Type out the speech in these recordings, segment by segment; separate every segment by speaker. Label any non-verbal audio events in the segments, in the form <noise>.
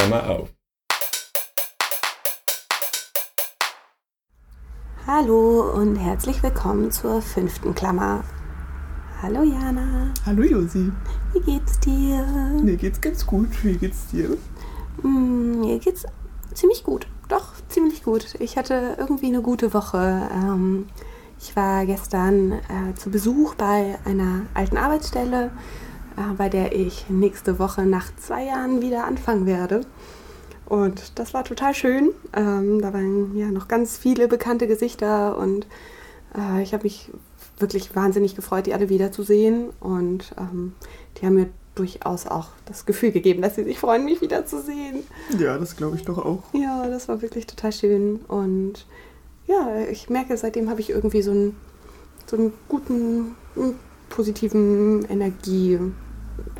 Speaker 1: Klammer auf.
Speaker 2: Hallo und herzlich willkommen zur fünften Klammer. Hallo Jana.
Speaker 3: Hallo Josi.
Speaker 2: Wie geht's dir?
Speaker 3: Mir geht's ganz gut. Wie geht's dir?
Speaker 2: Mm, mir geht's ziemlich gut. Doch, ziemlich gut. Ich hatte irgendwie eine gute Woche. Ähm, ich war gestern äh, zu Besuch bei einer alten Arbeitsstelle, äh, bei der ich nächste Woche nach zwei Jahren wieder anfangen werde. Und das war total schön. Ähm, da waren ja noch ganz viele bekannte Gesichter und äh, ich habe mich wirklich wahnsinnig gefreut, die alle wiederzusehen. Und ähm, die haben mir durchaus auch das Gefühl gegeben, dass sie sich freuen, mich wiederzusehen.
Speaker 3: Ja, das glaube ich doch auch.
Speaker 2: Ja, das war wirklich total schön. Und ja, ich merke, seitdem habe ich irgendwie so einen, so einen guten, positiven Energie.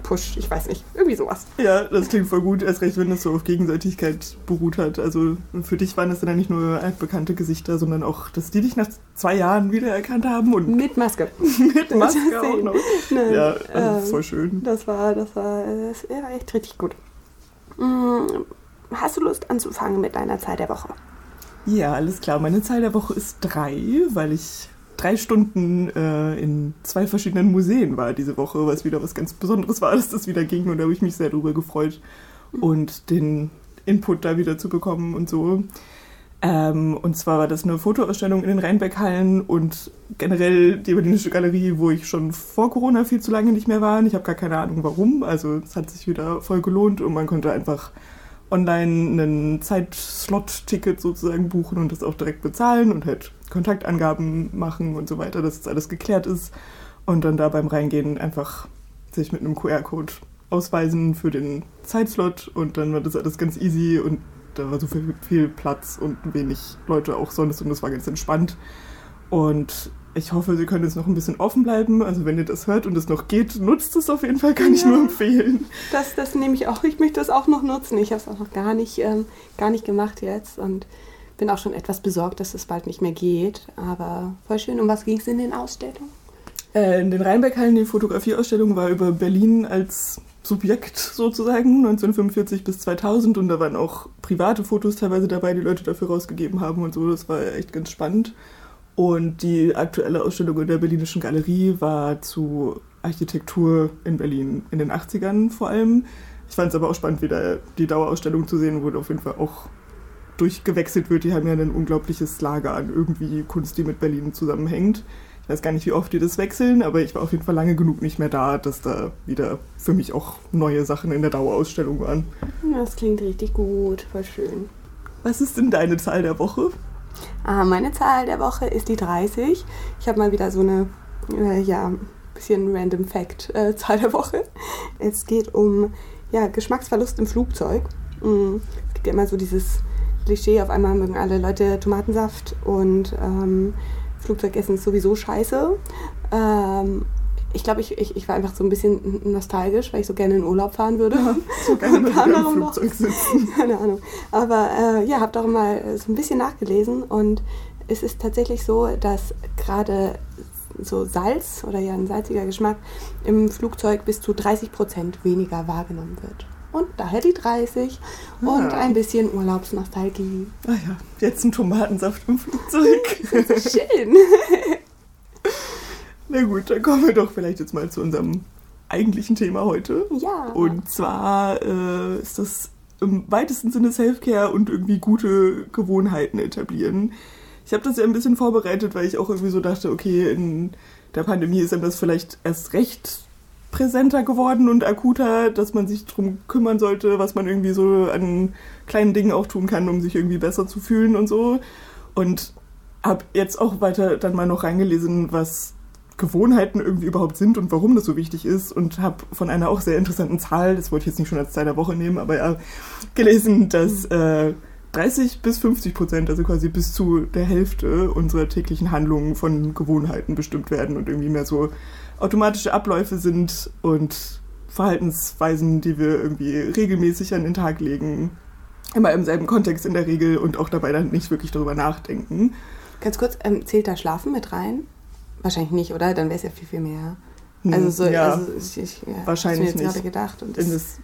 Speaker 2: Push, ich weiß nicht, irgendwie sowas.
Speaker 3: Ja, das klingt voll gut, erst recht, wenn das so auf Gegenseitigkeit beruht hat. Also für dich waren das dann nicht nur altbekannte Gesichter, sondern auch, dass die dich nach zwei Jahren wiedererkannt haben und
Speaker 2: mit Maske. <laughs>
Speaker 3: mit Maske auch noch. <laughs> Nein, ja, also ähm, voll schön.
Speaker 2: Das war, das war, das war echt richtig gut. Mm, hast du Lust anzufangen mit deiner Zeit der Woche?
Speaker 3: Ja, alles klar. Meine Zahl der Woche ist drei, weil ich drei Stunden äh, in zwei verschiedenen Museen war diese Woche, was wieder was ganz Besonderes war, <laughs> dass das wieder ging und da habe ich mich sehr darüber gefreut und den Input da wieder zu bekommen und so. Ähm, und zwar war das eine Fotoausstellung in den Rheinbeckhallen und generell die Berlinische Galerie, wo ich schon vor Corona viel zu lange nicht mehr war. Ich habe gar keine Ahnung warum. Also es hat sich wieder voll gelohnt und man konnte einfach online einen Zeitslot-Ticket sozusagen buchen und das auch direkt bezahlen und halt Kontaktangaben machen und so weiter, dass das alles geklärt ist. Und dann da beim Reingehen einfach sich mit einem QR-Code ausweisen für den Zeitslot und dann war das alles ganz easy und da war so viel, viel Platz und wenig Leute auch sonst und das war ganz entspannt. Und ich hoffe, Sie können jetzt noch ein bisschen offen bleiben. Also wenn ihr das hört und es noch geht, nutzt es auf jeden Fall, kann ja, ich nur empfehlen.
Speaker 2: Das, das nehme ich auch. Ich möchte das auch noch nutzen. Ich habe es auch noch gar nicht, ähm, gar nicht gemacht jetzt und bin auch schon etwas besorgt, dass es bald nicht mehr geht. Aber voll schön. Um was ging es in den Ausstellungen?
Speaker 3: Äh, in den Rheinberghallen, die Fotografieausstellung war über Berlin als Subjekt sozusagen, 1945 bis 2000 und da waren auch private Fotos teilweise dabei, die Leute dafür rausgegeben haben und so. Das war echt ganz spannend. Und die aktuelle Ausstellung in der Berlinischen Galerie war zu Architektur in Berlin in den 80ern vor allem. Ich fand es aber auch spannend, wieder die Dauerausstellung zu sehen, wo auf jeden Fall auch durchgewechselt wird. Die haben ja ein unglaubliches Lager an irgendwie Kunst, die mit Berlin zusammenhängt. Ich weiß gar nicht, wie oft die das wechseln, aber ich war auf jeden Fall lange genug nicht mehr da, dass da wieder für mich auch neue Sachen in der Dauerausstellung waren.
Speaker 2: Das klingt richtig gut, voll schön.
Speaker 3: Was ist denn deine Zahl der Woche?
Speaker 2: Ah, meine Zahl der Woche ist die 30. Ich habe mal wieder so eine, äh, ja, bisschen random Fact äh, <laughs> Zahl der Woche. Es geht um ja, Geschmacksverlust im Flugzeug. Mhm. Es gibt ja immer so dieses Klischee, auf einmal mögen alle Leute Tomatensaft und ähm, Flugzeugessen ist sowieso scheiße. Ähm, ich glaube, ich, ich, ich war einfach so ein bisschen nostalgisch, weil ich so gerne in Urlaub fahren würde. Ja,
Speaker 3: so gerne und kam sitzen. <laughs>
Speaker 2: Keine Ahnung. Aber äh, ja, habe doch mal so ein bisschen nachgelesen und es ist tatsächlich so, dass gerade so Salz oder ja ein salziger Geschmack im Flugzeug bis zu 30 Prozent weniger wahrgenommen wird. Und daher die 30 ja. und ein bisschen Urlaubsnostalgie.
Speaker 3: Ah ja, jetzt ein Tomatensaft im Flugzeug. <laughs>
Speaker 2: Schön. <laughs>
Speaker 3: Na gut, dann kommen wir doch vielleicht jetzt mal zu unserem eigentlichen Thema heute.
Speaker 2: Ja.
Speaker 3: Und zwar äh, ist das im weitesten Sinne Selfcare und irgendwie gute Gewohnheiten etablieren. Ich habe das ja ein bisschen vorbereitet, weil ich auch irgendwie so dachte, okay, in der Pandemie ist einem das vielleicht erst recht präsenter geworden und akuter, dass man sich darum kümmern sollte, was man irgendwie so an kleinen Dingen auch tun kann, um sich irgendwie besser zu fühlen und so. Und habe jetzt auch weiter dann mal noch reingelesen, was Gewohnheiten irgendwie überhaupt sind und warum das so wichtig ist und habe von einer auch sehr interessanten Zahl, das wollte ich jetzt nicht schon als Zahl der Woche nehmen, aber ja, gelesen, dass äh, 30 bis 50 Prozent, also quasi bis zu der Hälfte unserer täglichen Handlungen von Gewohnheiten bestimmt werden und irgendwie mehr so automatische Abläufe sind und Verhaltensweisen, die wir irgendwie regelmäßig an den Tag legen, immer im selben Kontext in der Regel und auch dabei dann nicht wirklich darüber nachdenken.
Speaker 2: Ganz kurz, ähm, zählt da Schlafen mit rein? Wahrscheinlich nicht, oder? Dann wäre es ja viel, viel mehr. Hm, also so,
Speaker 3: ja,
Speaker 2: also ich, ich
Speaker 3: ja, wahrscheinlich
Speaker 2: mir jetzt
Speaker 3: nicht.
Speaker 2: gerade gedacht. Und
Speaker 3: das, das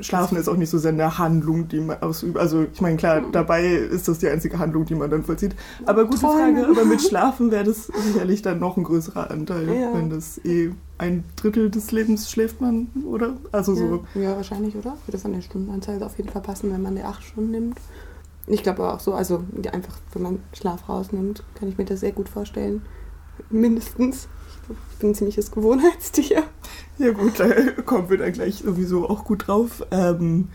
Speaker 3: Schlafen ist auch nicht so sehr eine Handlung, die man ausübt. Also ich meine, klar, mhm. dabei ist das die einzige Handlung, die man dann vollzieht. Aber gute Träume. Frage, aber mit Schlafen wäre das sicherlich dann noch ein größerer Anteil, ja. wenn das eh ein Drittel des Lebens schläft man, oder? Also
Speaker 2: ja.
Speaker 3: so.
Speaker 2: Ja, wahrscheinlich, oder? Würde von der Stundenanzahl auf jeden Fall passen, wenn man die acht Stunden nimmt. Ich glaube auch so, also einfach, wenn man Schlaf rausnimmt, kann ich mir das sehr gut vorstellen. Mindestens. Ich bin ein ziemliches Gewohnheitstier.
Speaker 3: Ja gut, da <laughs> kommen wir dann gleich sowieso auch gut drauf. Ähm,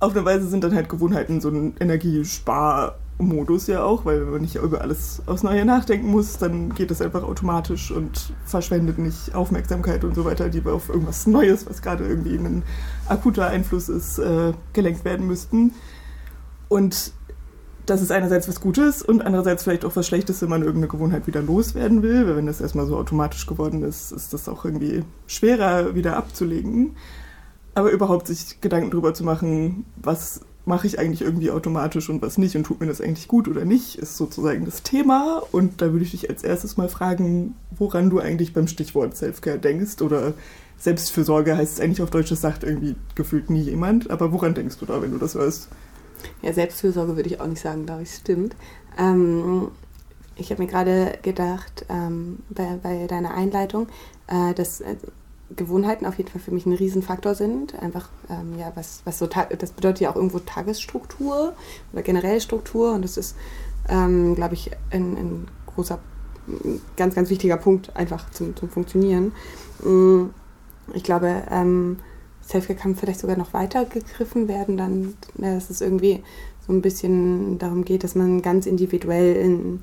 Speaker 3: auf eine Weise sind dann halt Gewohnheiten so ein Energiesparmodus ja auch, weil wenn man nicht über alles aufs Neue nachdenken muss, dann geht es einfach automatisch und verschwendet nicht Aufmerksamkeit und so weiter, die auf irgendwas Neues, was gerade irgendwie ein akuter Einfluss ist, äh, gelenkt werden müssten. Und das ist einerseits was Gutes und andererseits vielleicht auch was Schlechtes, wenn man irgendeine Gewohnheit wieder loswerden will. Weil wenn das erstmal so automatisch geworden ist, ist das auch irgendwie schwerer wieder abzulegen. Aber überhaupt sich Gedanken darüber zu machen, was mache ich eigentlich irgendwie automatisch und was nicht und tut mir das eigentlich gut oder nicht, ist sozusagen das Thema. Und da würde ich dich als erstes mal fragen, woran du eigentlich beim Stichwort Selfcare denkst oder Selbstfürsorge heißt es eigentlich auf Deutsch, das sagt irgendwie gefühlt nie jemand. Aber woran denkst du da, wenn du das hörst?
Speaker 2: Ja, Selbstfürsorge würde ich auch nicht sagen, glaube ich, stimmt. Ähm, ich habe mir gerade gedacht, ähm, bei, bei, deiner Einleitung, äh, dass äh, Gewohnheiten auf jeden Fall für mich ein Riesenfaktor sind. Einfach, ähm, ja, was, was so, das bedeutet ja auch irgendwo Tagesstruktur oder generelle Struktur und das ist, ähm, glaube ich, ein, ein, großer, ganz, ganz wichtiger Punkt einfach zum, zum Funktionieren. Mm, ich glaube, ähm, Selfcare kann vielleicht sogar noch weiter gegriffen werden, dann, dass es irgendwie so ein bisschen darum geht, dass man ganz individuell in,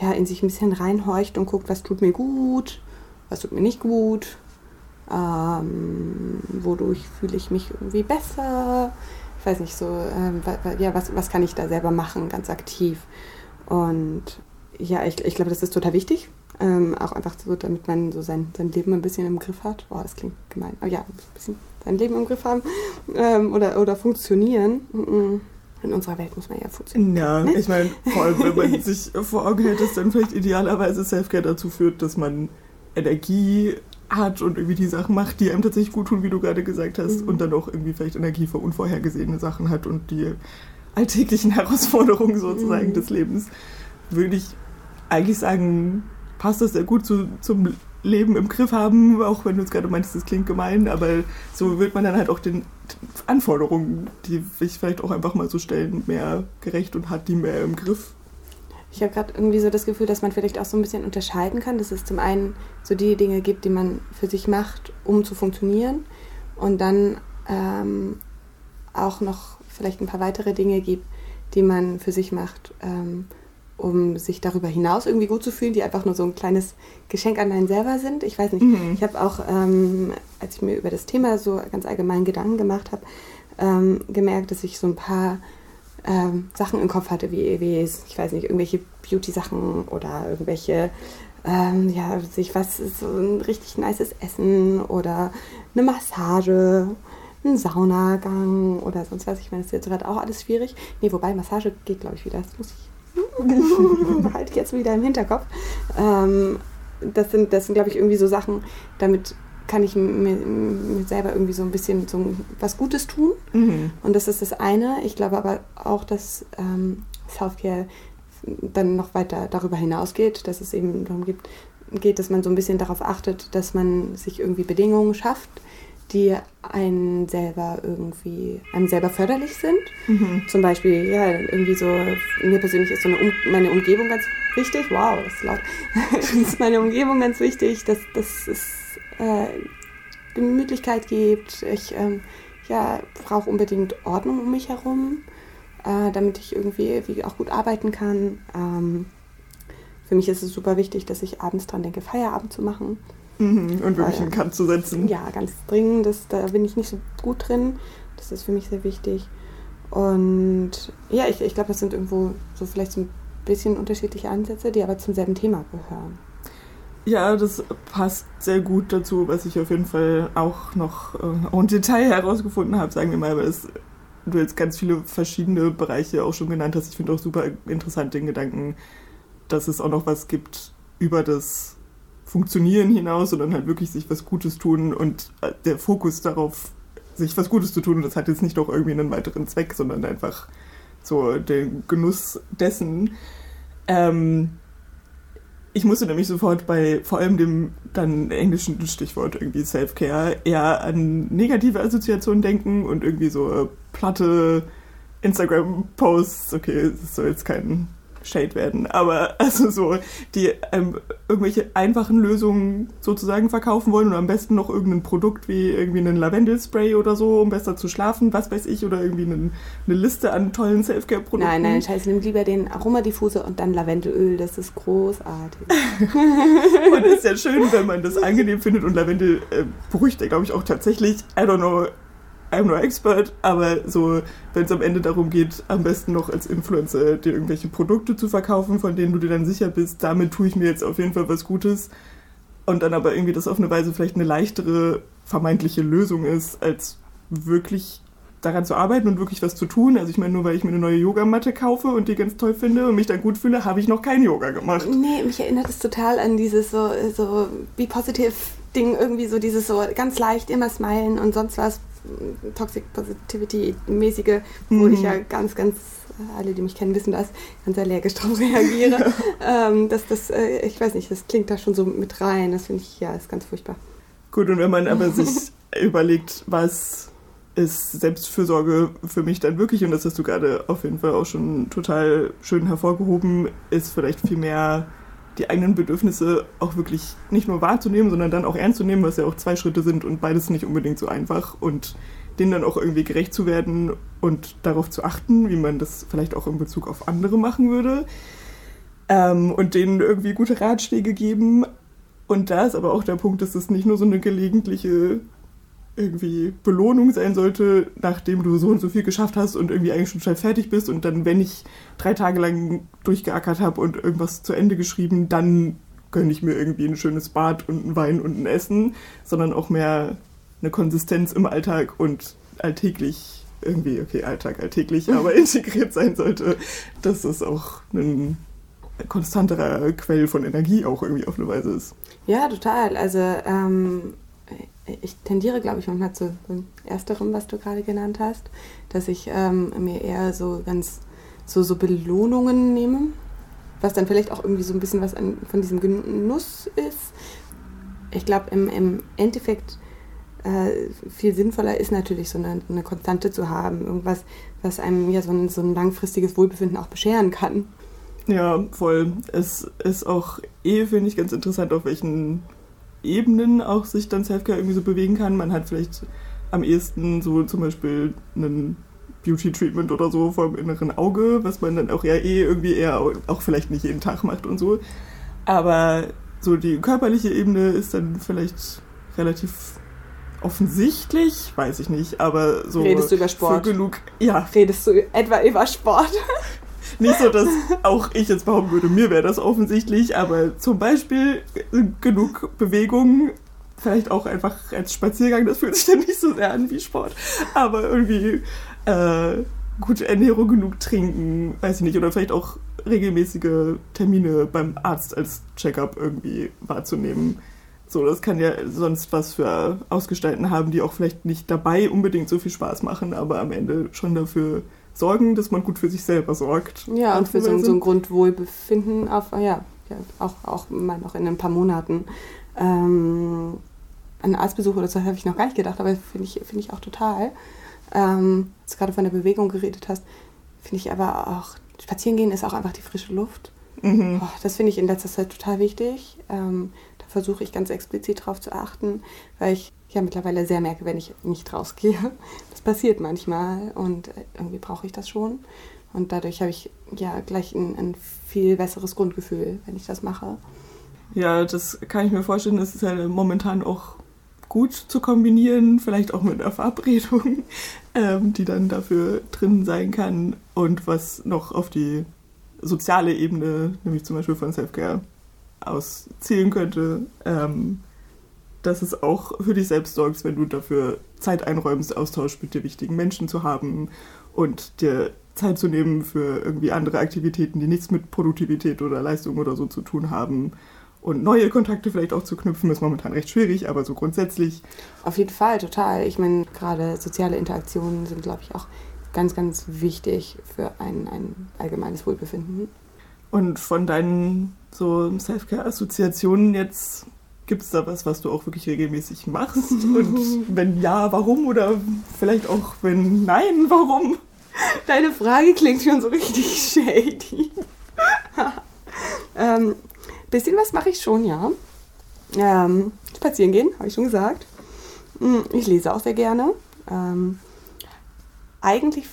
Speaker 2: ja, in sich ein bisschen reinhorcht und guckt, was tut mir gut, was tut mir nicht gut, ähm, wodurch fühle ich mich irgendwie besser. Ich weiß nicht, so, ähm, ja, was, was kann ich da selber machen, ganz aktiv. Und ja, ich, ich glaube, das ist total wichtig. Ähm, auch einfach so, damit man so sein, sein Leben ein bisschen im Griff hat. Boah, das klingt gemein. Aber ja, ein bisschen sein Leben im Griff haben ähm, oder, oder funktionieren. In unserer Welt muss man ja funktionieren.
Speaker 3: Ja, ne? ich meine, <laughs> vor allem, wenn man sich vor Augen hält, dass dann vielleicht idealerweise Selfcare dazu führt, dass man Energie hat und irgendwie die Sachen macht, die einem tatsächlich gut tun, wie du gerade gesagt hast, mhm. und dann auch irgendwie vielleicht Energie für unvorhergesehene Sachen hat und die alltäglichen <laughs> Herausforderungen sozusagen mhm. des Lebens, würde ich eigentlich sagen, passt das sehr gut zu, zum Leben im Griff haben, auch wenn du es gerade meintest, das klingt gemein, aber so wird man dann halt auch den Anforderungen, die sich vielleicht auch einfach mal so stellen, mehr gerecht und hat die mehr im Griff.
Speaker 2: Ich habe gerade irgendwie so das Gefühl, dass man vielleicht auch so ein bisschen unterscheiden kann, dass es zum einen so die Dinge gibt, die man für sich macht, um zu funktionieren und dann ähm, auch noch vielleicht ein paar weitere Dinge gibt, die man für sich macht, ähm, um sich darüber hinaus irgendwie gut zu fühlen, die einfach nur so ein kleines Geschenk an einen selber sind. Ich weiß nicht, mhm. ich habe auch, ähm, als ich mir über das Thema so ganz allgemein Gedanken gemacht habe, ähm, gemerkt, dass ich so ein paar ähm, Sachen im Kopf hatte, wie, wie, ich weiß nicht, irgendwelche Beauty-Sachen oder irgendwelche, ähm, ja, sich was, so ein richtig nices Essen oder eine Massage ein Saunagang oder sonst was. Ich meine, das ist jetzt gerade auch alles schwierig. Nee, wobei Massage geht, glaube ich, wieder. Das muss ich <laughs> halte ich jetzt wieder im Hinterkopf. Ähm, das sind, das sind glaube ich, irgendwie so Sachen, damit kann ich mir, mir, selber irgendwie so ein bisschen so was Gutes tun. Mhm. Und das ist das eine. Ich glaube aber auch, dass ähm, Self-Care dann noch weiter darüber hinausgeht, dass es eben darum geht, geht, dass man so ein bisschen darauf achtet, dass man sich irgendwie Bedingungen schafft, die einen selber irgendwie, einem selber förderlich sind. Mhm. Zum Beispiel, ja, irgendwie so, mir persönlich ist so eine um meine Umgebung ganz wichtig. Wow, das ist laut. <laughs> ist meine Umgebung ganz wichtig, dass, dass es äh, Gemütlichkeit gibt. Ich ähm, ja, brauche unbedingt Ordnung um mich herum, äh, damit ich irgendwie wie auch gut arbeiten kann. Ähm, für mich ist es super wichtig, dass ich abends dran denke, Feierabend zu machen.
Speaker 3: Mhm, und wirklich einen Kant zu setzen.
Speaker 2: Ja, ganz dringend. Das, da bin ich nicht so gut drin. Das ist für mich sehr wichtig. Und ja, ich, ich glaube, das sind irgendwo so vielleicht so ein bisschen unterschiedliche Ansätze, die aber zum selben Thema gehören.
Speaker 3: Ja, das passt sehr gut dazu, was ich auf jeden Fall auch noch äh, en Detail herausgefunden habe, sagen wir mal, weil es, du jetzt ganz viele verschiedene Bereiche auch schon genannt hast. Ich finde auch super interessant den Gedanken, dass es auch noch was gibt über das Funktionieren hinaus, sondern halt wirklich sich was Gutes tun und äh, der Fokus darauf sich was Gutes zu tun und das hat jetzt nicht noch irgendwie einen weiteren Zweck, sondern einfach so den Genuss dessen. Ähm, ich musste nämlich sofort bei vor allem dem dann englischen Stichwort irgendwie Self-Care eher an negative Assoziationen denken und irgendwie so platte Instagram-Posts. Okay, das soll jetzt kein Shade werden, aber also so, die ähm, irgendwelche einfachen Lösungen sozusagen verkaufen wollen und am besten noch irgendein Produkt wie irgendwie einen Lavendelspray oder so, um besser zu schlafen, was weiß ich, oder irgendwie einen, eine Liste an tollen Selfcare-Produkten.
Speaker 2: Nein, nein, scheiße, nimm lieber den Aromadiffuser und dann Lavendelöl, das ist großartig. <laughs>
Speaker 3: und es ist ja schön, wenn man das angenehm findet und Lavendel äh, beruhigt ja, glaube ich, auch tatsächlich, I don't know, I'm no expert, aber so, wenn es am Ende darum geht, am besten noch als Influencer dir irgendwelche Produkte zu verkaufen, von denen du dir dann sicher bist, damit tue ich mir jetzt auf jeden Fall was Gutes. Und dann aber irgendwie das auf eine Weise vielleicht eine leichtere vermeintliche Lösung ist, als wirklich daran zu arbeiten und wirklich was zu tun. Also ich meine, nur weil ich mir eine neue Yogamatte kaufe und die ganz toll finde und mich dann gut fühle, habe ich noch kein Yoga gemacht.
Speaker 2: Nee, mich erinnert es total an dieses so, so Be Positive Ding, irgendwie so dieses so ganz leicht immer smilen und sonst was Toxic Positivity-mäßige, wo mhm. ich ja ganz, ganz, alle, die mich kennen, wissen das, ganz allergisch darauf reagiere. <laughs> ähm, das, das, äh, ich weiß nicht, das klingt da schon so mit rein. Das finde ich, ja, ist ganz furchtbar.
Speaker 3: Gut, und wenn man aber <laughs> sich überlegt, was ist Selbstfürsorge für mich dann wirklich, und das hast du gerade auf jeden Fall auch schon total schön hervorgehoben, ist vielleicht viel mehr die eigenen Bedürfnisse auch wirklich nicht nur wahrzunehmen, sondern dann auch ernst zu nehmen, was ja auch zwei Schritte sind und beides nicht unbedingt so einfach und denen dann auch irgendwie gerecht zu werden und darauf zu achten, wie man das vielleicht auch in Bezug auf andere machen würde ähm, und denen irgendwie gute Ratschläge geben. Und da ist aber auch der Punkt, dass es nicht nur so eine gelegentliche irgendwie Belohnung sein sollte, nachdem du so und so viel geschafft hast und irgendwie eigentlich schon schnell fertig bist und dann, wenn ich drei Tage lang durchgeackert habe und irgendwas zu Ende geschrieben, dann gönne ich mir irgendwie ein schönes Bad und ein Wein und ein Essen, sondern auch mehr eine Konsistenz im Alltag und alltäglich irgendwie, okay, Alltag alltäglich, <laughs> aber integriert sein sollte, dass es auch ein konstanterer Quell von Energie auch irgendwie auf eine Weise ist.
Speaker 2: Ja, total. Also ähm, ich tendiere, glaube ich, manchmal zu ersterem, was du gerade genannt hast, dass ich ähm, mir eher so ganz so, so Belohnungen nehme, was dann vielleicht auch irgendwie so ein bisschen was an, von diesem Genuss ist. Ich glaube, im, im Endeffekt äh, viel sinnvoller ist natürlich so eine, eine Konstante zu haben, irgendwas, was einem ja so ein, so ein langfristiges Wohlbefinden auch bescheren kann.
Speaker 3: Ja, voll. Es ist auch eh, finde ich, ganz interessant, auf welchen Ebenen auch sich dann Selfcare irgendwie so bewegen kann. Man hat vielleicht am ehesten so zum Beispiel einen Beauty-Treatment oder so vom inneren Auge, was man dann auch ja eh irgendwie eher auch vielleicht nicht jeden Tag macht und so. Aber so die körperliche Ebene ist dann vielleicht relativ offensichtlich, weiß ich nicht, aber so.
Speaker 2: Redest du über Sport?
Speaker 3: Für genug, ja.
Speaker 2: Redest du etwa über Sport? <laughs>
Speaker 3: Nicht so, dass auch ich jetzt behaupten würde, mir wäre das offensichtlich, aber zum Beispiel genug Bewegung, vielleicht auch einfach als Spaziergang, das fühlt sich dann nicht so sehr an wie Sport, aber irgendwie äh, gute Ernährung, genug trinken, weiß ich nicht, oder vielleicht auch regelmäßige Termine beim Arzt als Checkup irgendwie wahrzunehmen. So, das kann ja sonst was für Ausgestalten haben, die auch vielleicht nicht dabei unbedingt so viel Spaß machen, aber am Ende schon dafür sorgen, dass man gut für sich selber sorgt.
Speaker 2: Ja, und für so, so ein Grundwohlbefinden auf, ja, ja, auch, auch mal noch in ein paar Monaten. Ähm, einen Arztbesuch oder so habe ich noch gar nicht gedacht, aber finde ich, find ich auch total. Ähm, als du gerade von der Bewegung geredet hast, finde ich aber auch, spazieren gehen ist auch einfach die frische Luft. Mhm. Oh, das finde ich in letzter Zeit total wichtig. Ähm, da versuche ich ganz explizit drauf zu achten, weil ich ja mittlerweile sehr merke, wenn ich nicht rausgehe. Das passiert manchmal und irgendwie brauche ich das schon. Und dadurch habe ich ja gleich ein, ein, viel besseres Grundgefühl, wenn ich das mache.
Speaker 3: Ja, das kann ich mir vorstellen. Das ist ja momentan auch gut zu kombinieren, vielleicht auch mit einer Verabredung, <laughs> ähm, die dann dafür drin sein kann. Und was noch auf die soziale Ebene, nämlich zum Beispiel von Selfcare, auszielen könnte, ähm, dass es auch für dich selbst sorgst, wenn du dafür Zeit einräumst, Austausch mit dir wichtigen Menschen zu haben und dir Zeit zu nehmen für irgendwie andere Aktivitäten, die nichts mit Produktivität oder Leistung oder so zu tun haben. und neue Kontakte vielleicht auch zu knüpfen, ist momentan recht schwierig, aber so grundsätzlich.
Speaker 2: Auf jeden Fall, total. Ich meine, gerade soziale Interaktionen sind, glaube ich, auch ganz, ganz wichtig für ein, ein allgemeines Wohlbefinden.
Speaker 3: Und von deinen so Self-Care-Assoziationen jetzt Gibt es da was, was du auch wirklich regelmäßig machst? Und wenn ja, warum? Oder vielleicht auch, wenn nein, warum?
Speaker 2: Deine Frage klingt schon so richtig <laughs> shady. <laughs> ähm, bisschen was mache ich schon, ja. Ähm, spazieren gehen, habe ich schon gesagt. Hm, ich lese auch sehr gerne. Ähm, eigentlich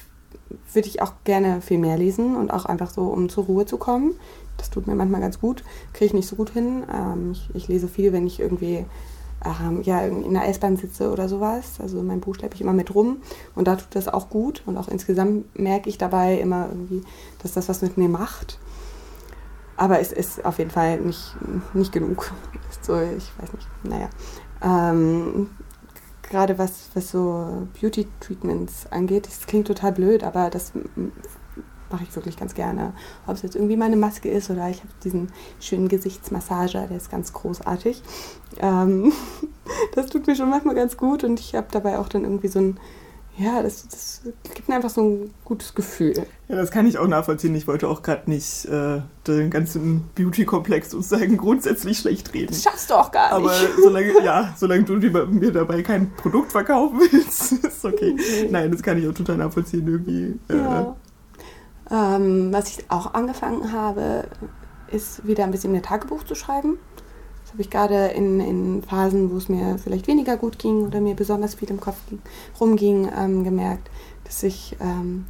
Speaker 2: würde ich auch gerne viel mehr lesen und auch einfach so, um zur Ruhe zu kommen. Das tut mir manchmal ganz gut, kriege ich nicht so gut hin. Ähm, ich, ich, lese viel, wenn ich irgendwie ähm, ja, in der S-Bahn sitze oder sowas. Also mein Buch schleppe ich immer mit rum und da tut das auch gut. Und auch insgesamt merke ich dabei immer irgendwie, dass das was mit mir macht. Aber es ist auf jeden Fall nicht, nicht genug. <laughs> So, ich weiß nicht, naja. Ähm, Gerade was, was so Beauty-Treatments angeht, das klingt total blöd, aber das mache ich wirklich ganz gerne. Ob es jetzt irgendwie meine Maske ist oder ich habe diesen schönen Gesichtsmassager, der ist ganz großartig. Ähm, <laughs> das tut mir schon manchmal ganz gut und ich habe dabei auch dann irgendwie so ein, ja, das, das, gibt mir einfach so ein gutes Gefühl.
Speaker 3: Ja, das kann ich auch nachvollziehen. Ich wollte auch gerade nicht äh, den ganzen Beauty-Komplex sozusagen grundsätzlich schlecht reden. Das
Speaker 2: schaffst du auch gar
Speaker 3: nicht. Aber <laughs> solange, ja, solange du mir dabei kein Produkt verkaufen willst, <laughs> ist okay. okay. Nein, das kann ich auch total nachvollziehen irgendwie. Äh, ja.
Speaker 2: Ähm, was ich auch angefangen habe, ist wieder ein bisschen mehr Tagebuch zu schreiben. Habe ich gerade in, in Phasen, wo es mir vielleicht weniger gut ging oder mir besonders viel im Kopf ging, rumging, ähm, gemerkt, dass ich, ähm,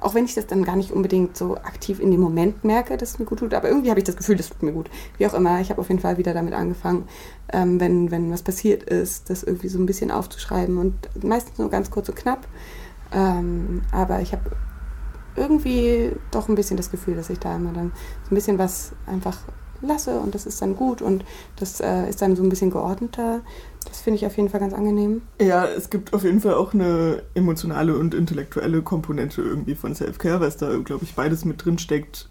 Speaker 2: auch wenn ich das dann gar nicht unbedingt so aktiv in dem Moment merke, dass es mir gut tut, aber irgendwie habe ich das Gefühl, das tut mir gut. Wie auch immer, ich habe auf jeden Fall wieder damit angefangen, ähm, wenn, wenn was passiert ist, das irgendwie so ein bisschen aufzuschreiben und meistens nur ganz kurz und knapp. Ähm, aber ich habe irgendwie doch ein bisschen das Gefühl, dass ich da immer dann so ein bisschen was einfach lasse und das ist dann gut und das äh, ist dann so ein bisschen geordneter. Das finde ich auf jeden Fall ganz angenehm.
Speaker 3: Ja, es gibt auf jeden Fall auch eine emotionale und intellektuelle Komponente irgendwie von Self-Care, was da, glaube ich, beides mit drin steckt.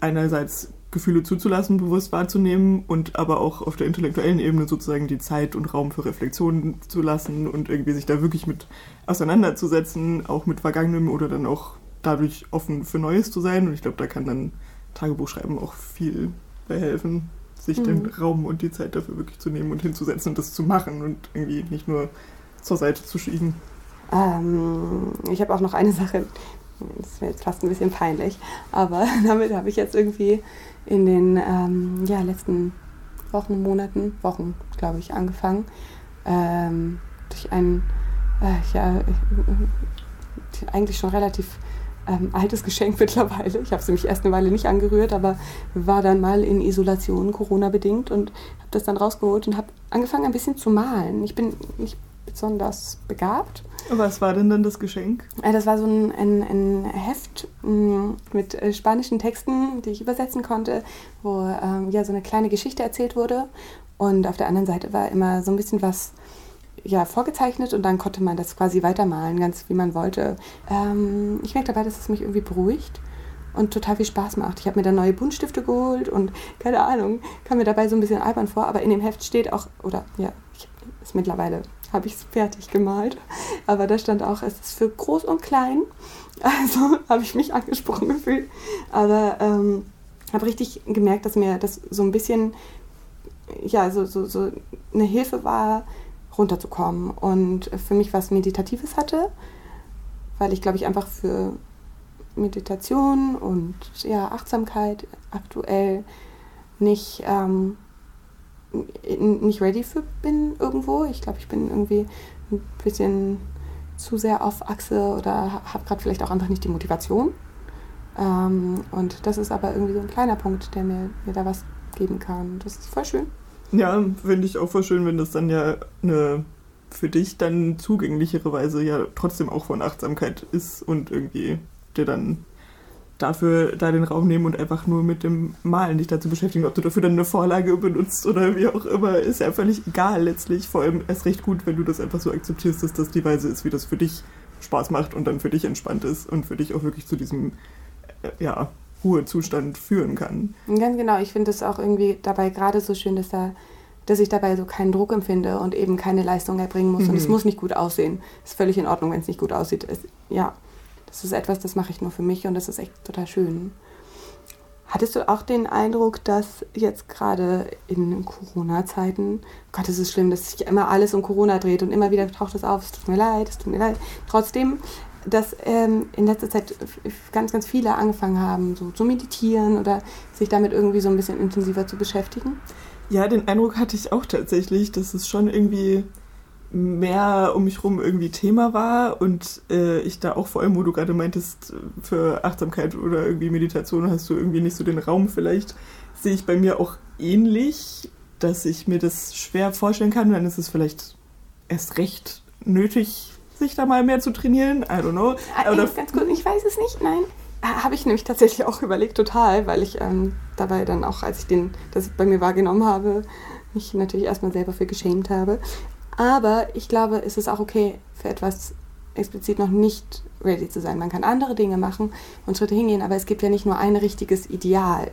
Speaker 3: Einerseits Gefühle zuzulassen, bewusst wahrzunehmen und aber auch auf der intellektuellen Ebene sozusagen die Zeit und Raum für Reflexionen zu lassen und irgendwie sich da wirklich mit auseinanderzusetzen, auch mit Vergangenem oder dann auch dadurch offen für Neues zu sein. Und ich glaube, da kann dann Tagebuchschreiben auch viel bei helfen, sich mhm. den Raum und die Zeit dafür wirklich zu nehmen und hinzusetzen und das zu machen und irgendwie nicht nur zur Seite zu schieben.
Speaker 2: Ähm, ich habe auch noch eine Sache, das wäre jetzt fast ein bisschen peinlich, aber <laughs> damit habe ich jetzt irgendwie in den ähm, ja, letzten Wochen, Monaten, Wochen, glaube ich, angefangen, ähm, durch ein, äh, ja, eigentlich schon relativ ähm, altes Geschenk <laughs> mittlerweile. Ich habe es nämlich erst eine Weile nicht angerührt, aber war dann mal in Isolation, Corona-bedingt, und habe das dann rausgeholt und habe angefangen, ein bisschen zu malen. Ich bin nicht besonders begabt.
Speaker 3: Was war denn dann das Geschenk?
Speaker 2: Äh, das war so ein, ein, ein Heft mm, mit äh, spanischen Texten, die ich übersetzen konnte, wo ähm, ja so eine kleine Geschichte erzählt wurde. Und auf der anderen Seite war immer so ein bisschen was ja, vorgezeichnet und dann konnte man das quasi weitermalen, ganz wie man wollte. Ähm, ich merke dabei, dass es mich irgendwie beruhigt und total viel Spaß macht. Ich habe mir dann neue Buntstifte geholt und keine Ahnung, kam mir dabei so ein bisschen albern vor, aber in dem Heft steht auch, oder ja, ich, ist mittlerweile habe ich es fertig gemalt, aber da stand auch, es ist für groß und klein. <laughs> Also habe ich mich angesprochen gefühlt. Aber ähm, habe richtig gemerkt, dass mir das so ein bisschen, ja, so, so, so eine Hilfe war, runterzukommen und für mich was Meditatives hatte, weil ich glaube ich einfach für Meditation und ja, Achtsamkeit aktuell nicht, ähm, nicht ready für bin irgendwo. Ich glaube, ich bin irgendwie ein bisschen zu sehr auf Achse oder habe gerade vielleicht auch einfach nicht die Motivation. Ähm, und das ist aber irgendwie so ein kleiner Punkt, der mir, mir da was geben kann. Das ist voll schön.
Speaker 3: Ja, finde ich auch voll schön, wenn das dann ja eine für dich dann zugänglichere Weise ja trotzdem auch von Achtsamkeit ist und irgendwie dir dann dafür da den Raum nehmen und einfach nur mit dem Malen dich dazu beschäftigen. Ob du dafür dann eine Vorlage benutzt oder wie auch immer, ist ja völlig egal letztlich. Vor allem erst recht gut, wenn du das einfach so akzeptierst, dass das die Weise ist, wie das für dich Spaß macht und dann für dich entspannt ist und für dich auch wirklich zu diesem, äh, ja, Ruhezustand führen kann.
Speaker 2: Ganz genau. Ich finde es auch irgendwie dabei gerade so schön, dass da dass ich dabei so keinen Druck empfinde und eben keine Leistung erbringen muss. Mhm. Und es mhm. muss nicht gut aussehen. Ist völlig in Ordnung, wenn es nicht gut aussieht. Es, ja, das ist etwas, das mache ich nur für mich und das ist echt total schön. Hattest du auch den Eindruck, dass jetzt gerade in Corona-Zeiten, Gott, es ist schlimm, dass sich immer alles um Corona dreht und immer wieder taucht es auf, es tut mir leid, es tut mir leid. Trotzdem, dass ähm, in letzter Zeit ganz, ganz viele angefangen haben, so zu meditieren oder sich damit irgendwie so ein bisschen intensiver zu beschäftigen.
Speaker 3: Ja, den Eindruck hatte ich auch tatsächlich, dass es schon irgendwie mehr um mich rum irgendwie Thema war und äh, ich da auch vor allem, wo du gerade meintest, für Achtsamkeit oder irgendwie Meditation hast du irgendwie nicht so den Raum vielleicht, sehe ich bei mir auch ähnlich, dass ich mir das schwer vorstellen kann. Dann ist es vielleicht erst recht nötig, sich da mal mehr zu trainieren. I don't know.
Speaker 2: Ah, Oder ganz kurz, ich weiß es nicht, nein. Habe ich nämlich tatsächlich auch überlegt, total, weil ich ähm, dabei dann auch, als ich den, das bei mir wahrgenommen habe, mich natürlich erstmal selber für geschämt habe. Aber ich glaube, es ist auch okay, für etwas explizit noch nicht ready zu sein. Man kann andere Dinge machen und Schritte hingehen, aber es gibt ja nicht nur ein richtiges Ideal.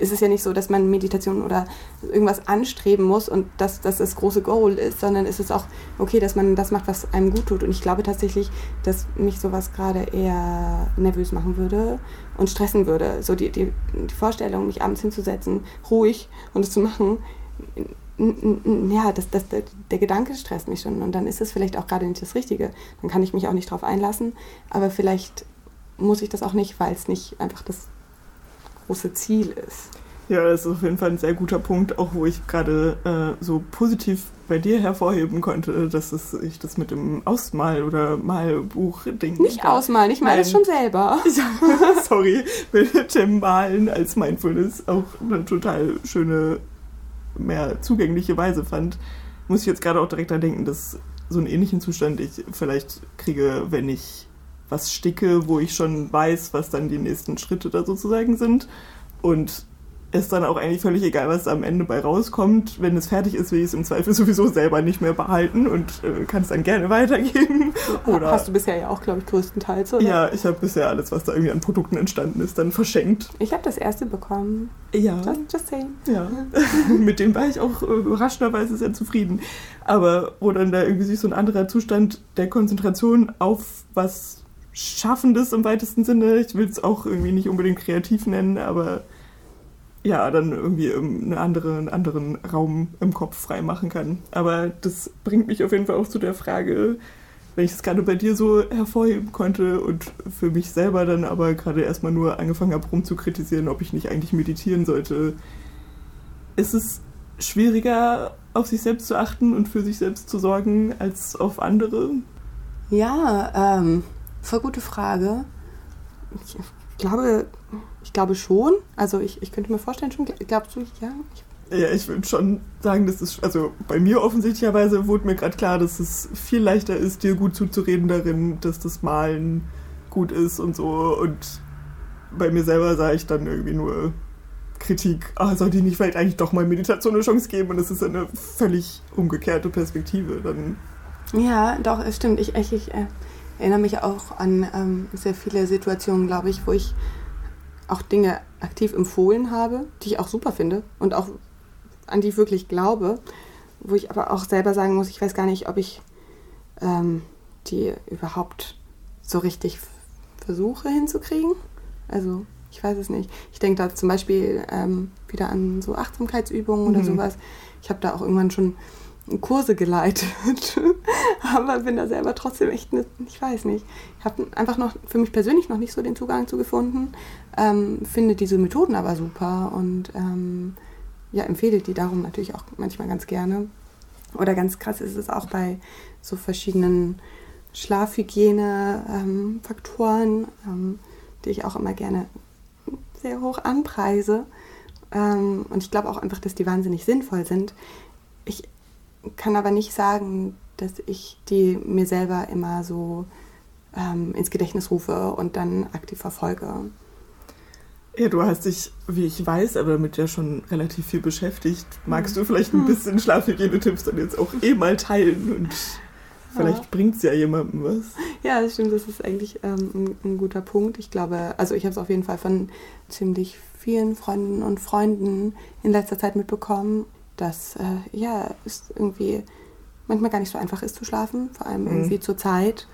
Speaker 2: Es ist ja nicht so, dass man Meditation oder irgendwas anstreben muss und dass das das große Goal ist, sondern es ist auch okay, dass man das macht, was einem gut tut. Und ich glaube tatsächlich, dass mich sowas gerade eher nervös machen würde und stressen würde. So die, die, die Vorstellung, mich abends hinzusetzen, ruhig und es zu machen, ja, das, das, der Gedanke stresst mich schon und dann ist es vielleicht auch gerade nicht das Richtige. Dann kann ich mich auch nicht darauf einlassen, aber vielleicht muss ich das auch nicht, weil es nicht einfach das große Ziel ist.
Speaker 3: Ja, das ist auf jeden Fall ein sehr guter Punkt, auch wo ich gerade äh, so positiv bei dir hervorheben konnte, dass es, ich das mit dem Ausmal- oder Malbuch-Ding.
Speaker 2: Nicht ausmalen, ich male es schon selber. <laughs>
Speaker 3: sorry, mit dem Malen als Mindfulness auch eine total schöne mehr zugängliche Weise fand, muss ich jetzt gerade auch direkt daran denken, dass so einen ähnlichen Zustand ich vielleicht kriege, wenn ich was sticke, wo ich schon weiß, was dann die nächsten Schritte da sozusagen sind. Und ist dann auch eigentlich völlig egal, was da am Ende bei rauskommt. Wenn es fertig ist, will ich es im Zweifel <laughs> sowieso selber nicht mehr behalten und äh, kann es dann gerne <laughs> weitergeben.
Speaker 2: Oder Hast du bisher ja auch, glaube ich, größtenteils, oder?
Speaker 3: Ja, ich habe bisher alles, was da irgendwie an Produkten entstanden ist, dann verschenkt.
Speaker 2: Ich habe das erste bekommen.
Speaker 3: Ja.
Speaker 2: Just, just saying.
Speaker 3: Ja. <laughs> Mit dem war ich auch äh, überraschenderweise sehr zufrieden. Aber wo dann da irgendwie sich so ein anderer Zustand der Konzentration auf was Schaffendes im weitesten Sinne, ich will es auch irgendwie nicht unbedingt kreativ nennen, aber ja, dann irgendwie eine andere, einen anderen Raum im Kopf freimachen kann. Aber das bringt mich auf jeden Fall auch zu der Frage, wenn ich es gerade bei dir so hervorheben konnte und für mich selber dann aber gerade erstmal nur angefangen habe rumzukritisieren, ob ich nicht eigentlich meditieren sollte. Ist es schwieriger, auf sich selbst zu achten und für sich selbst zu sorgen, als auf andere?
Speaker 2: Ja, ähm, voll gute Frage. Ich glaube, ich glaube schon. Also ich, ich könnte mir vorstellen, schon, glaubst du, ja?
Speaker 3: Ich ja, ich würde schon sagen, dass es, also bei mir offensichtlicherweise wurde mir gerade klar, dass es viel leichter ist, dir gut zuzureden darin, dass das Malen gut ist und so. Und bei mir selber sah ich dann irgendwie nur Kritik, ah, soll die nicht vielleicht eigentlich doch mal Meditation eine Chance geben? Und das ist eine völlig umgekehrte Perspektive dann.
Speaker 2: Ja, doch, es stimmt. Ich, ich, ich äh, erinnere mich auch an ähm, sehr viele Situationen, glaube ich, wo ich auch Dinge aktiv empfohlen habe, die ich auch super finde und auch an die ich wirklich glaube, wo ich aber auch selber sagen muss, ich weiß gar nicht, ob ich ähm, die überhaupt so richtig versuche hinzukriegen. Also ich weiß es nicht. Ich denke da zum Beispiel ähm, wieder an so Achtsamkeitsübungen mhm. oder sowas. Ich habe da auch irgendwann schon Kurse geleitet, <laughs> aber bin da selber trotzdem echt, nicht, ich weiß nicht. Ich habe einfach noch für mich persönlich noch nicht so den Zugang zu gefunden, ähm, finde diese Methoden aber super und ähm, ja, empfehle die darum natürlich auch manchmal ganz gerne. Oder ganz krass ist es auch bei so verschiedenen Schlafhygiene-Faktoren, ähm, die ich auch immer gerne sehr hoch anpreise. Ähm, und ich glaube auch einfach, dass die wahnsinnig sinnvoll sind. Ich kann aber nicht sagen, dass ich die mir selber immer so ähm, ins Gedächtnis rufe und dann aktiv verfolge.
Speaker 3: Ja, du hast dich, wie ich weiß, aber damit ja schon relativ viel beschäftigt. Magst du vielleicht ein hm. bisschen Schlafhygiene-Tipps dann jetzt auch eh mal teilen und vielleicht ja. bringt es ja jemandem was?
Speaker 2: ja, das stimmt, das ist eigentlich ähm, ein, ein, guter Punkt. Ich glaube, also ich habe es auf jeden Fall von ziemlich vielen Freundinnen und Freunden in letzter Zeit mitbekommen, dass äh, ja, es irgendwie manchmal gar nicht so einfach ist zu schlafen, vor allem mhm. irgendwie zur Zeit.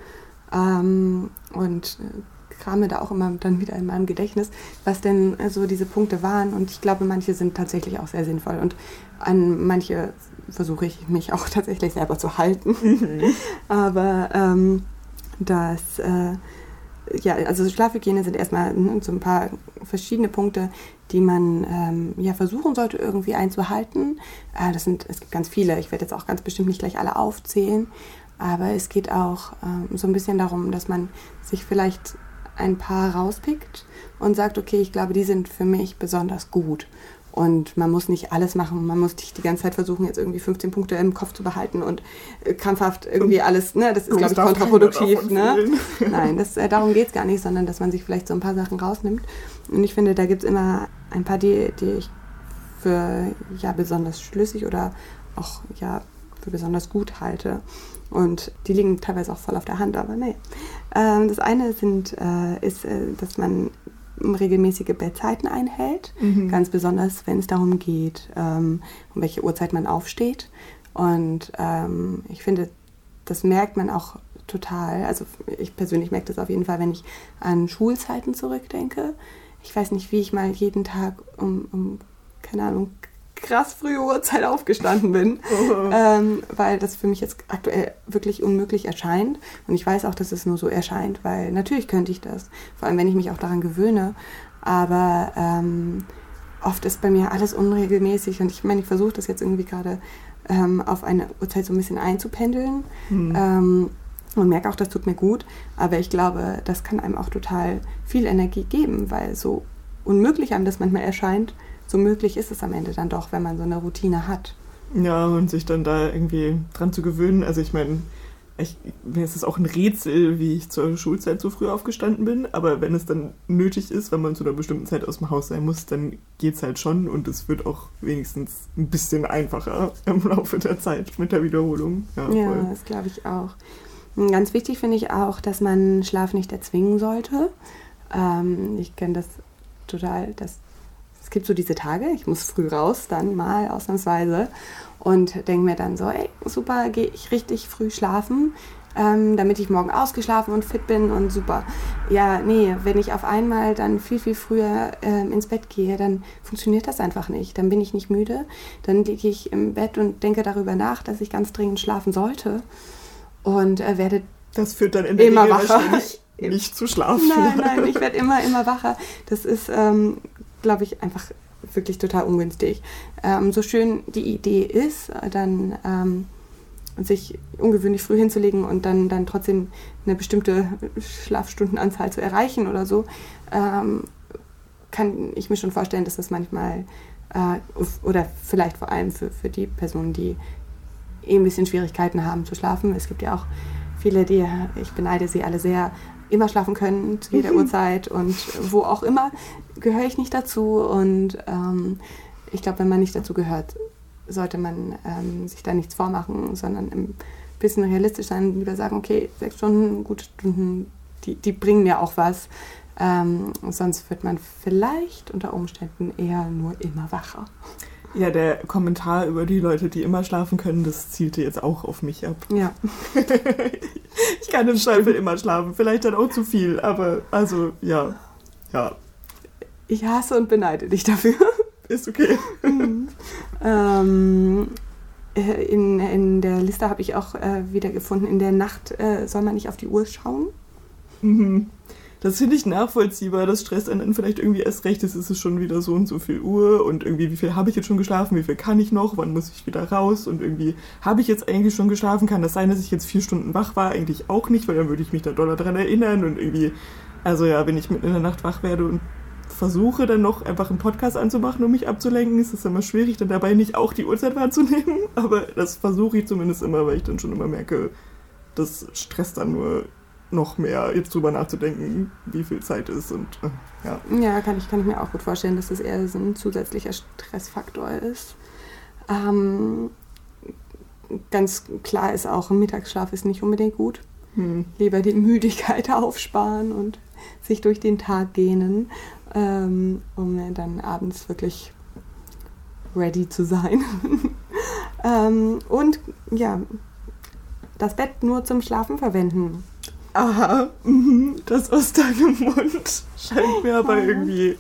Speaker 2: Ähm, und äh, krame da auch immer dann wieder in meinem Gedächtnis, was denn so diese Punkte waren. Und ich glaube, manche sind tatsächlich auch sehr sinnvoll. Und an manche versuche ich mich auch <laughs> tatsächlich selber zu halten. Mhm. <laughs> Aber ähm, das, äh, ja, also Schlafhygiene sind erstmal ne, so ein paar verschiedene Punkte, die man ähm, ja versuchen sollte irgendwie einzuhalten. Äh, das sind, es gibt ganz viele. Ich werde jetzt auch ganz bestimmt nicht gleich alle aufzählen. Aber es geht auch ähm, so ein bisschen darum, dass man sich vielleicht ein paar rauspickt und sagt, okay, ich glaube, die sind für mich besonders gut. Und man muss nicht alles machen. Man muss nicht die ganze Zeit versuchen, jetzt irgendwie 15 Punkte im Kopf zu behalten und äh, krampfhaft irgendwie alles, ne? Das ist, glaube ich, kontraproduktiv. Ne? <laughs> <laughs> Nein, das, äh, darum geht es gar nicht, sondern dass man sich vielleicht so ein paar Sachen rausnimmt. Und ich finde, da gibt es immer ein paar, die, die ich für ja, besonders schlüssig oder auch ja, für besonders gut halte. Und die liegen teilweise auch voll auf der Hand, aber nee. Ähm, das eine sind, äh, ist, äh, dass man regelmäßige Bettzeiten einhält, mhm. ganz besonders wenn es darum geht, ähm, um welche Uhrzeit man aufsteht. Und ähm, ich finde, das merkt man auch total. Also ich persönlich merke das auf jeden Fall, wenn ich an Schulzeiten zurückdenke. Ich weiß nicht, wie ich mal jeden Tag um, um keine Ahnung, krass frühe Uhrzeit aufgestanden bin, ähm, weil das für mich jetzt aktuell wirklich unmöglich erscheint. Und ich weiß auch, dass es nur so erscheint, weil natürlich könnte ich das, vor allem wenn ich mich auch daran gewöhne. Aber ähm, oft ist bei mir alles unregelmäßig und ich meine, ich versuche das jetzt irgendwie gerade ähm, auf eine Uhrzeit so ein bisschen einzupendeln. Mhm. und merke auch, das tut mir gut. Aber ich glaube, das kann einem auch total viel Energie geben, weil so unmöglich einem das manchmal erscheint, so möglich ist es am Ende dann doch, wenn man so eine Routine hat.
Speaker 3: Ja, und sich dann da irgendwie dran zu gewöhnen. Also ich meine, ich, mir ist es auch ein Rätsel, wie ich zur Schulzeit so früh aufgestanden bin, aber wenn es dann nötig ist, wenn man zu einer bestimmten Zeit aus dem Haus sein muss, dann geht es halt schon und es wird auch wenigstens ein bisschen einfacher <laughs> im Laufe der Zeit mit der Wiederholung.
Speaker 2: Ja, ja das glaube ich auch. Ganz wichtig finde ich auch, dass man Schlaf nicht erzwingen sollte. Ähm, ich kenne das total, dass es gibt so diese Tage, ich muss früh raus, dann mal ausnahmsweise und denke mir dann so, ey, super, gehe ich richtig früh schlafen, ähm, damit ich morgen ausgeschlafen und fit bin und super. Ja, nee, wenn ich auf einmal dann viel, viel früher ähm, ins Bett gehe, dann funktioniert das einfach nicht. Dann bin ich nicht müde, dann liege ich im Bett und denke darüber nach, dass ich ganz dringend schlafen sollte und äh, werde
Speaker 3: das führt dann in der immer Regel wacher. nicht zu schlafen.
Speaker 2: Nein, nein, ich werde immer, immer wacher. Das ist ähm, glaube ich, einfach wirklich total ungünstig. Ähm, so schön die Idee ist, dann ähm, sich ungewöhnlich früh hinzulegen und dann, dann trotzdem eine bestimmte Schlafstundenanzahl zu erreichen oder so, ähm, kann ich mir schon vorstellen, dass das manchmal äh, oder vielleicht vor allem für, für die Personen, die eh ein bisschen Schwierigkeiten haben zu schlafen. Es gibt ja auch viele, die, ich beneide sie alle sehr, immer schlafen können, zu jeder mhm. Uhrzeit und wo auch immer, gehöre ich nicht dazu. Und ähm, ich glaube, wenn man nicht dazu gehört, sollte man ähm, sich da nichts vormachen, sondern ein bisschen realistisch sein, lieber sagen, okay, sechs Stunden, gute Stunden, die, die bringen mir auch was. Ähm, sonst wird man vielleicht unter Umständen eher nur immer wacher.
Speaker 3: Ja, der Kommentar über die Leute, die immer schlafen können, das zielte jetzt auch auf mich ab.
Speaker 2: Ja. <laughs> <laughs>
Speaker 3: ich kann im Zweifel immer schlafen, vielleicht dann auch zu viel, aber also ja, ja.
Speaker 2: Ich hasse und beneide dich dafür. <laughs>
Speaker 3: Ist okay.
Speaker 2: Mhm. ähm, äh, in, in der Liste habe ich auch äh, wieder gefunden, in der Nacht äh, soll man nicht auf die Uhr schauen.
Speaker 3: Mhm. Das finde ich nachvollziehbar. Das stresst einen dann vielleicht irgendwie erst recht. Es ist schon wieder so und so viel Uhr und irgendwie, wie viel habe ich jetzt schon geschlafen? Wie viel kann ich noch? Wann muss ich wieder raus? Und irgendwie, habe ich jetzt eigentlich schon geschlafen? Kann das sein, dass ich jetzt vier Stunden wach war? Eigentlich auch nicht, weil dann würde ich mich da doller dran erinnern und irgendwie, also ja, wenn ich mitten in der Nacht wach werde und versuche dann noch einfach einen Podcast anzumachen, um mich abzulenken, ist es immer schwierig, dann dabei nicht auch die Uhrzeit wahrzunehmen. <laughs> Aber das versuche ich zumindest immer, weil ich dann schon immer merke, das stresst dann nur noch mehr jetzt drüber nachzudenken, wie viel Zeit ist und äh, ja.
Speaker 2: Ja, kann ich, kann ich mir auch gut vorstellen, dass das eher so ein zusätzlicher Stressfaktor ist. Ähm, ganz klar ist auch, Mittagsschlaf ist nicht unbedingt gut. Hm. Lieber die <laughs> Müdigkeit aufsparen und sich durch den Tag gähnen, ähm, um dann abends wirklich ready zu sein. <laughs> ähm, und ja, das Bett nur zum Schlafen verwenden.
Speaker 3: Aha, mhm, das aus deinem Mund scheint mir aber irgendwie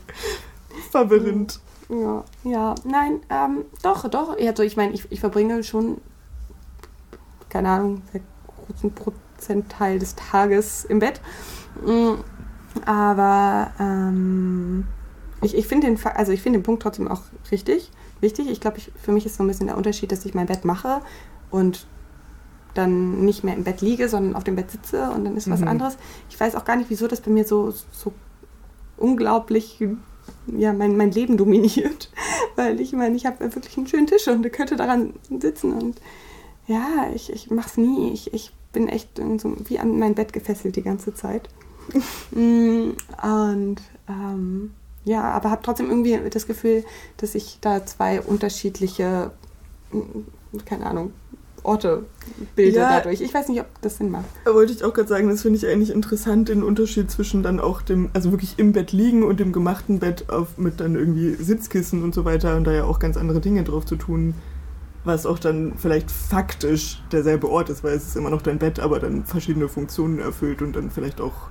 Speaker 3: verwirrend.
Speaker 2: Ja, ja, nein, ähm, doch, doch. Also ich meine, ich, ich verbringe schon, keine Ahnung, einen großen Prozentteil des Tages im Bett. Mm, aber ähm, ich, ich finde den, also find den Punkt trotzdem auch richtig, wichtig. Ich glaube, für mich ist so ein bisschen der Unterschied, dass ich mein Bett mache und dann nicht mehr im Bett liege, sondern auf dem Bett sitze und dann ist was mhm. anderes. Ich weiß auch gar nicht, wieso das bei mir so, so unglaublich ja, mein, mein Leben dominiert. <laughs> Weil ich meine, ich habe wirklich einen schönen Tisch und könnte daran sitzen. Und ja, ich, ich mache es nie. Ich, ich bin echt so wie an mein Bett gefesselt die ganze Zeit. <laughs> Mm, und ähm, ja, aber habe trotzdem irgendwie das Gefühl, dass ich da zwei unterschiedliche, mm, keine Ahnung, Orte bilde ja, dadurch. Ich weiß nicht, ob das Sinn macht.
Speaker 3: Wollte ich auch gerade sagen, das finde ich eigentlich interessant, den Unterschied zwischen dann auch dem, also wirklich im Bett liegen und dem gemachten Bett auf, mit dann irgendwie Sitzkissen und so weiter und da ja auch ganz andere Dinge drauf zu tun, was auch dann vielleicht faktisch derselbe Ort ist, weil es ist immer noch dein Bett, aber dann verschiedene Funktionen erfüllt und dann vielleicht auch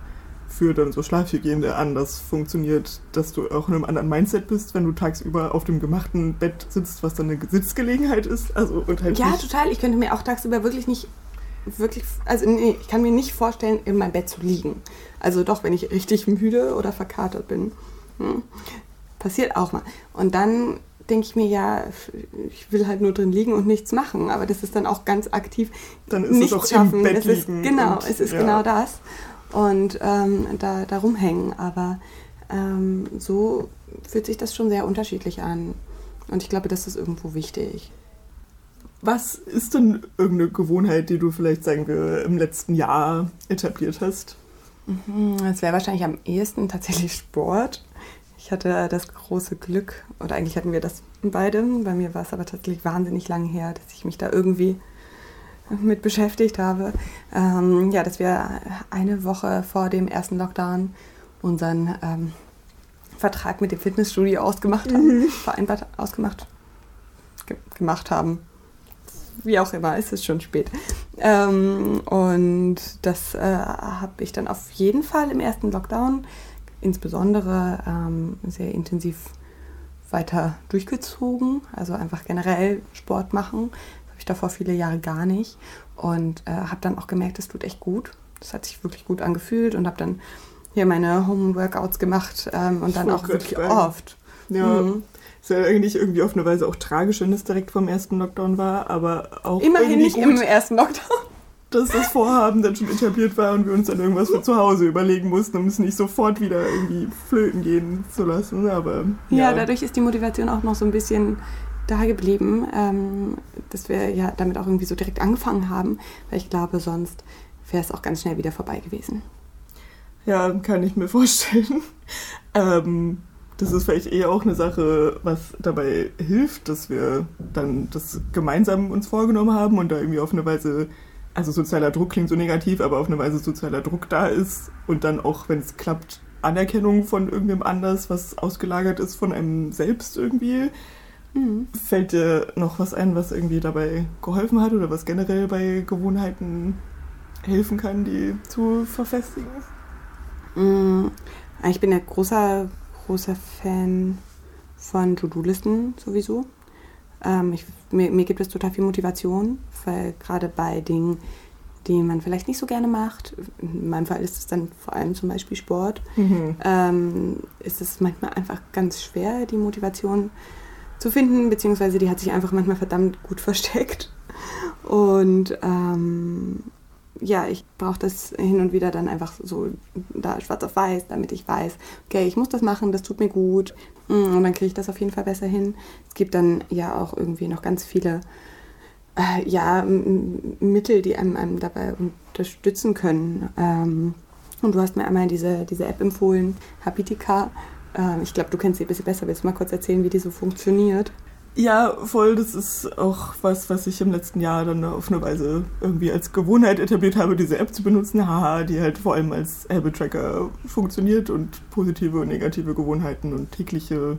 Speaker 3: für dann so Schlafhygiene anders funktioniert, dass du auch in einem anderen Mindset bist, wenn du tagsüber auf dem gemachten Bett sitzt, was dann eine Sitzgelegenheit ist. Also,
Speaker 2: und halt ja, total. Ich könnte mir auch tagsüber wirklich nicht, wirklich, also nee, ich kann mir nicht vorstellen, in meinem Bett zu liegen. Also doch, wenn ich richtig müde oder verkatert bin. Hm. Passiert auch mal. Und dann denke ich mir, ja, ich will halt nur drin liegen und nichts machen. Aber das ist dann auch ganz aktiv.
Speaker 3: Dann ist es auch schaffen. im Bett
Speaker 2: es liegen. Ist, genau, es ist ja. genau das und ähm, da, da rumhängen. Aber ähm, so fühlt sich das schon sehr unterschiedlich an. Und ich glaube, das ist irgendwo wichtig.
Speaker 3: Was ist denn irgendeine Gewohnheit, die du vielleicht, sagen wir, im letzten Jahr etabliert hast?
Speaker 2: Mhm, es wäre wahrscheinlich am ehesten tatsächlich Sport. Ich hatte das große Glück, oder eigentlich hatten wir das beide. Bei mir war es aber tatsächlich wahnsinnig lang her, dass ich mich da irgendwie mit beschäftigt habe, ähm, ja, dass wir eine Woche vor dem ersten Lockdown unseren ähm, Vertrag mit dem Fitnessstudio ausgemacht haben, mhm. vereinbart ausgemacht, ge gemacht haben. Wie auch immer, es ist schon spät. Ähm, und das äh, habe ich dann auf jeden Fall im ersten Lockdown insbesondere ähm, sehr intensiv weiter durchgezogen. Also einfach generell Sport machen ich davor viele Jahre gar nicht. Und äh, habe dann auch gemerkt, es tut echt gut. Das hat sich wirklich gut angefühlt und habe dann hier meine Home-Workouts gemacht ähm, und dann auch wirklich sein. oft.
Speaker 3: Ja. Mhm. Ist ja eigentlich irgendwie auf eine Weise auch tragisch, wenn es direkt vom ersten Lockdown war, aber auch.
Speaker 2: Immerhin nicht gut, im ersten Lockdown. <laughs>
Speaker 3: Dass das Vorhaben dann schon etabliert war und wir uns dann irgendwas für zu Hause überlegen mussten, um es nicht sofort wieder irgendwie flöten gehen zu lassen. Aber,
Speaker 2: ja. ja, dadurch ist die Motivation auch noch so ein bisschen da geblieben, ähm, dass wir ja damit auch irgendwie so direkt angefangen haben, weil ich glaube, sonst wäre es auch ganz schnell wieder vorbei gewesen.
Speaker 3: Ja, kann ich mir vorstellen. <laughs> ähm, das ist vielleicht eher auch eine Sache, was dabei hilft, dass wir dann das gemeinsam uns vorgenommen haben und da irgendwie auf eine Weise, also sozialer Druck klingt so negativ, aber auf eine Weise sozialer Druck da ist und dann auch, wenn es klappt, Anerkennung von irgendwem anders, was ausgelagert ist von einem selbst irgendwie. Mhm. Fällt dir noch was ein, was irgendwie dabei geholfen hat oder was generell bei Gewohnheiten helfen kann, die zu verfestigen?
Speaker 2: Mhm. Ich bin ja großer, großer Fan von To-Do-Listen sowieso. Ähm, ich, mir, mir gibt es total viel Motivation, weil gerade bei Dingen, die man vielleicht nicht so gerne macht, in meinem Fall ist es dann vor allem zum Beispiel Sport, mhm. ähm, ist es manchmal einfach ganz schwer, die Motivation zu finden, beziehungsweise die hat sich einfach manchmal verdammt gut versteckt. Und ähm, ja, ich brauche das hin und wieder dann einfach so da schwarz auf weiß, damit ich weiß, okay, ich muss das machen, das tut mir gut mm, und dann kriege ich das auf jeden Fall besser hin. Es gibt dann ja auch irgendwie noch ganz viele äh, ja, Mittel, die einem, einem dabei unterstützen können. Ähm, und du hast mir einmal diese, diese App empfohlen, Habitica. Ähm, ich glaube, du kennst sie ein bisschen besser. Willst du mal kurz erzählen, wie die so funktioniert?
Speaker 3: Ja, voll. Das ist auch was, was ich im letzten Jahr dann auf eine Weise irgendwie als Gewohnheit etabliert habe, diese App zu benutzen. Haha, die halt vor allem als Habit-Tracker funktioniert und positive und negative Gewohnheiten und tägliche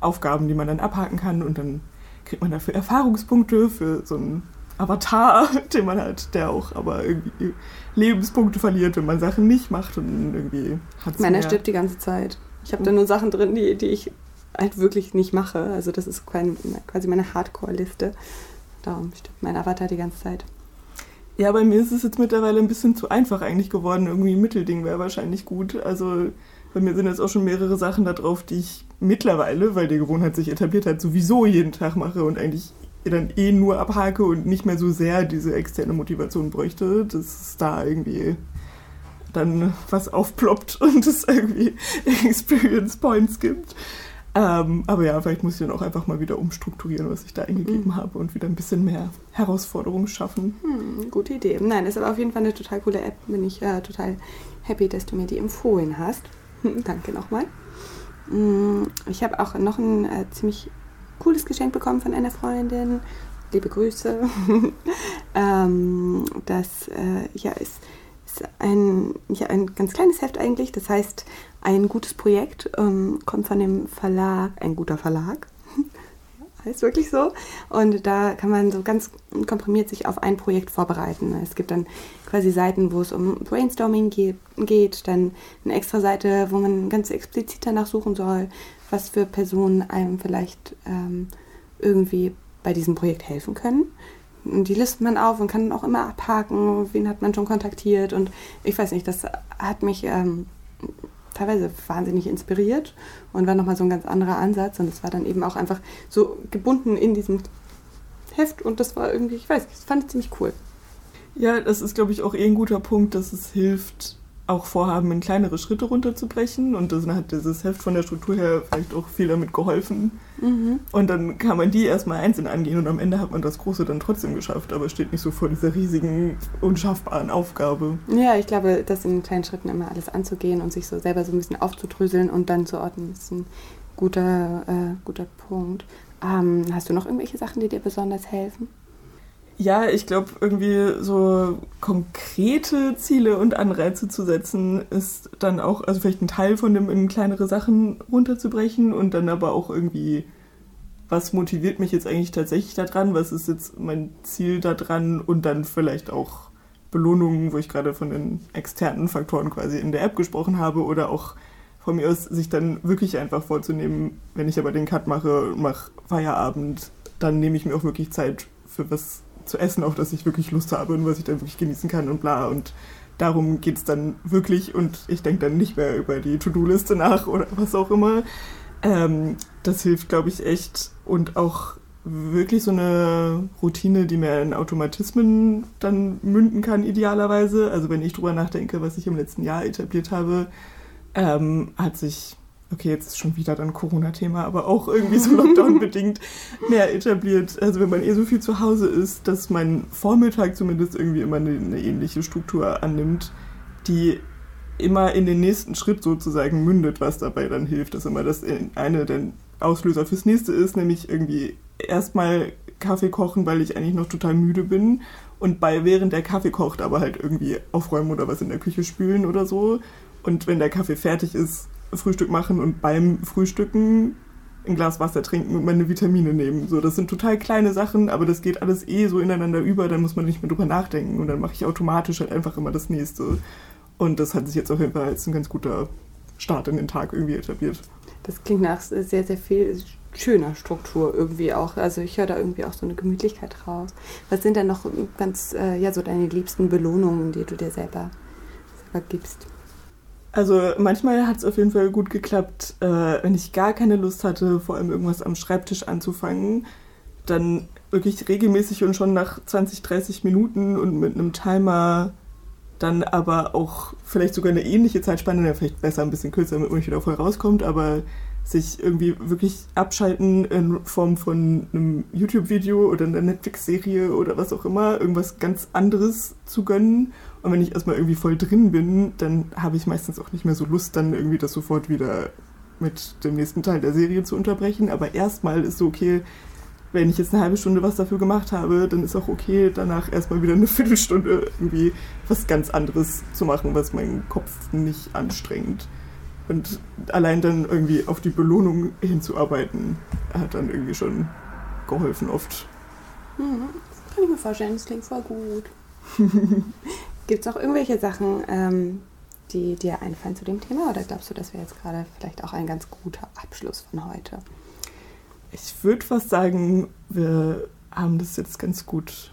Speaker 3: Aufgaben, die man dann abhaken kann. Und dann kriegt man dafür Erfahrungspunkte für so einen Avatar, <laughs> den man hat, der auch aber irgendwie Lebenspunkte verliert, wenn man Sachen nicht macht und irgendwie
Speaker 2: hat Meiner stirbt die ganze Zeit. Ich habe da nur Sachen drin, die, die ich halt wirklich nicht mache. Also das ist quasi meine Hardcore-Liste. Darum stimmt mein Avatar die ganze Zeit.
Speaker 3: Ja, bei mir ist es jetzt mittlerweile ein bisschen zu einfach eigentlich geworden. Irgendwie ein Mittelding wäre wahrscheinlich gut. Also bei mir sind jetzt auch schon mehrere Sachen da drauf, die ich mittlerweile, weil die Gewohnheit sich etabliert hat, sowieso jeden Tag mache und eigentlich dann eh nur abhake und nicht mehr so sehr diese externe Motivation bräuchte, dass es da irgendwie dann was aufploppt <laughs> und es irgendwie Experience Points gibt. Ähm, aber ja, vielleicht muss ich dann auch einfach mal wieder umstrukturieren, was ich da eingegeben mhm. habe und wieder ein bisschen mehr Herausforderungen schaffen.
Speaker 2: Hm, gute Idee. Nein, ist aber auf jeden Fall eine total coole App. Bin ich äh, total happy, dass du mir die empfohlen hast. Danke nochmal. Hm, ich habe auch noch ein äh, ziemlich cooles Geschenk bekommen von einer Freundin. Liebe Grüße. <laughs> ähm, das äh, ja, ist, ist ein, ja, ein ganz kleines Heft eigentlich. Das heißt ein gutes Projekt ähm, kommt von dem Verlag, ein guter Verlag, <laughs> heißt wirklich so. Und da kann man so ganz komprimiert sich auf ein Projekt vorbereiten. Es gibt dann quasi Seiten, wo es um Brainstorming geht, geht dann eine extra Seite, wo man ganz explizit danach suchen soll, was für Personen einem vielleicht ähm, irgendwie bei diesem Projekt helfen können. Die listet man auf und kann auch immer abhaken, wen hat man schon kontaktiert. Und ich weiß nicht, das hat mich ähm, teilweise wahnsinnig inspiriert und war nochmal so ein ganz anderer Ansatz. Und es war dann eben auch einfach so gebunden in diesem Heft und das war irgendwie, ich weiß das fand ich ziemlich cool.
Speaker 3: Ja, das ist, glaube ich, auch eh ein guter Punkt, dass es hilft, auch vorhaben, in kleinere Schritte runterzubrechen. Und dann hat dieses Heft von der Struktur her vielleicht auch viel damit geholfen. Mhm. Und dann kann man die erstmal einzeln angehen und am Ende hat man das Große dann trotzdem geschafft, aber steht nicht so vor dieser riesigen, unschaffbaren Aufgabe.
Speaker 2: Ja, ich glaube, das in kleinen Schritten immer alles anzugehen und sich so selber so ein bisschen aufzudröseln und dann zu ordnen, ist ein guter, äh, guter Punkt. Ähm, hast du noch irgendwelche Sachen, die dir besonders helfen?
Speaker 3: Ja, ich glaube, irgendwie so konkrete Ziele und Anreize zu setzen, ist dann auch, also vielleicht ein Teil von dem in kleinere Sachen runterzubrechen und dann aber auch irgendwie, was motiviert mich jetzt eigentlich tatsächlich daran, was ist jetzt mein Ziel daran und dann vielleicht auch Belohnungen, wo ich gerade von den externen Faktoren quasi in der App gesprochen habe oder auch von mir aus sich dann wirklich einfach vorzunehmen, wenn ich aber den Cut mache und mache Feierabend, dann nehme ich mir auch wirklich Zeit für was zu essen, auf das ich wirklich Lust habe und was ich dann wirklich genießen kann und bla. Und darum geht es dann wirklich und ich denke dann nicht mehr über die To-Do-Liste nach oder was auch immer. Ähm, das hilft, glaube ich, echt und auch wirklich so eine Routine, die mehr in Automatismen dann münden kann, idealerweise. Also wenn ich drüber nachdenke, was ich im letzten Jahr etabliert habe, ähm, hat sich okay, jetzt ist schon wieder dann Corona-Thema, aber auch irgendwie so Lockdown-bedingt <laughs> mehr etabliert. Also wenn man eh so viel zu Hause ist, dass mein Vormittag zumindest irgendwie immer eine, eine ähnliche Struktur annimmt, die immer in den nächsten Schritt sozusagen mündet, was dabei dann hilft, dass immer das eine der Auslöser fürs nächste ist, nämlich irgendwie erstmal Kaffee kochen, weil ich eigentlich noch total müde bin und bei während der Kaffee kocht aber halt irgendwie aufräumen oder was in der Küche spülen oder so und wenn der Kaffee fertig ist, Frühstück machen und beim Frühstücken ein Glas Wasser trinken und meine Vitamine nehmen. So, das sind total kleine Sachen, aber das geht alles eh so ineinander über, dann muss man nicht mehr drüber nachdenken und dann mache ich automatisch halt einfach immer das nächste. Und das hat sich jetzt auf jeden Fall als ein ganz guter Start in den Tag irgendwie etabliert.
Speaker 2: Das klingt nach sehr, sehr viel schöner Struktur irgendwie auch. Also ich höre da irgendwie auch so eine Gemütlichkeit raus. Was sind denn noch ganz, äh, ja, so deine liebsten Belohnungen, die du dir selber, selber gibst?
Speaker 3: Also manchmal hat es auf jeden Fall gut geklappt, äh, wenn ich gar keine Lust hatte, vor allem irgendwas am Schreibtisch anzufangen, dann wirklich regelmäßig und schon nach 20, 30 Minuten und mit einem Timer dann aber auch vielleicht sogar eine ähnliche Zeitspanne, vielleicht besser ein bisschen kürzer, damit man nicht wieder voll rauskommt, aber sich irgendwie wirklich abschalten in Form von einem YouTube-Video oder einer Netflix-Serie oder was auch immer, irgendwas ganz anderes zu gönnen und wenn ich erstmal irgendwie voll drin bin, dann habe ich meistens auch nicht mehr so Lust, dann irgendwie das sofort wieder mit dem nächsten Teil der Serie zu unterbrechen. Aber erstmal ist so, okay, wenn ich jetzt eine halbe Stunde was dafür gemacht habe, dann ist auch okay, danach erstmal wieder eine <laughs> Viertelstunde irgendwie was ganz anderes zu machen, was meinen Kopf nicht anstrengt. Und allein dann irgendwie auf die Belohnung hinzuarbeiten, hat dann irgendwie schon geholfen oft.
Speaker 2: Mhm. Kann ich mir vorstellen, das klingt voll gut. <laughs> Gibt es auch irgendwelche Sachen, ähm, die dir einfallen zu dem Thema? Oder glaubst du, das wäre jetzt gerade vielleicht auch ein ganz guter Abschluss von heute?
Speaker 3: Ich würde fast sagen, wir haben das jetzt ganz gut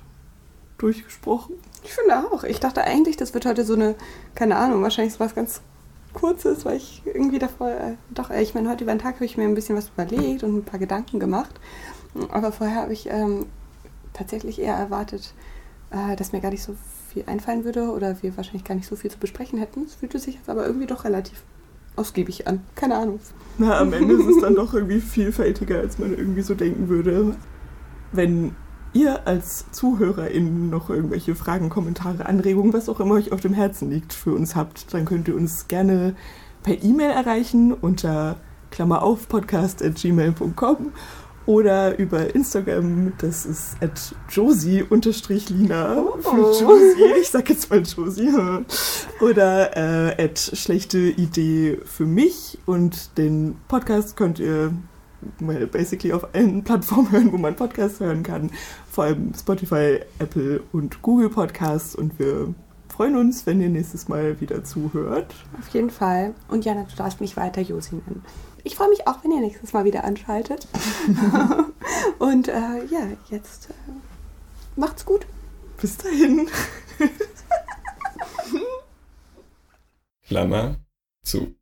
Speaker 3: durchgesprochen.
Speaker 2: Ich finde auch. Ich dachte eigentlich, das wird heute so eine, keine Ahnung, wahrscheinlich so was ganz Kurzes, weil ich irgendwie davor, äh, doch, ich meine, heute über den Tag habe ich mir ein bisschen was überlegt und ein paar Gedanken gemacht. Aber vorher habe ich ähm, tatsächlich eher erwartet, äh, dass mir gar nicht so viel einfallen würde oder wir wahrscheinlich gar nicht so viel zu besprechen hätten. Es fühlte sich jetzt aber irgendwie doch relativ ausgiebig an. Keine Ahnung.
Speaker 3: Na, am Ende ist es dann doch irgendwie vielfältiger, als man irgendwie so denken würde. Wenn ihr als ZuhörerInnen noch irgendwelche Fragen, Kommentare, Anregungen, was auch immer euch auf dem Herzen liegt, für uns habt, dann könnt ihr uns gerne per E-Mail erreichen unter Klammer auf podcast.gmail.com oder über Instagram, das ist at josie-lina
Speaker 2: Oh.
Speaker 3: für Josie, ich sag jetzt mal Josie, <laughs> oder äh, at schlechte Idee für mich und den Podcast könnt ihr mal basically auf allen Plattformen <laughs> hören, wo man Podcasts hören kann, vor allem Spotify, Apple und Google Podcasts und wir freuen uns, wenn ihr nächstes Mal wieder zuhört.
Speaker 2: Auf jeden Fall. Und Jana, du darfst mich weiter Josi nennen. Ich freue mich auch, wenn ihr nächstes Mal wieder anschaltet. <laughs> Und äh, ja, jetzt äh, macht's gut.
Speaker 3: Bis dahin. <laughs>
Speaker 1: Klammer zu.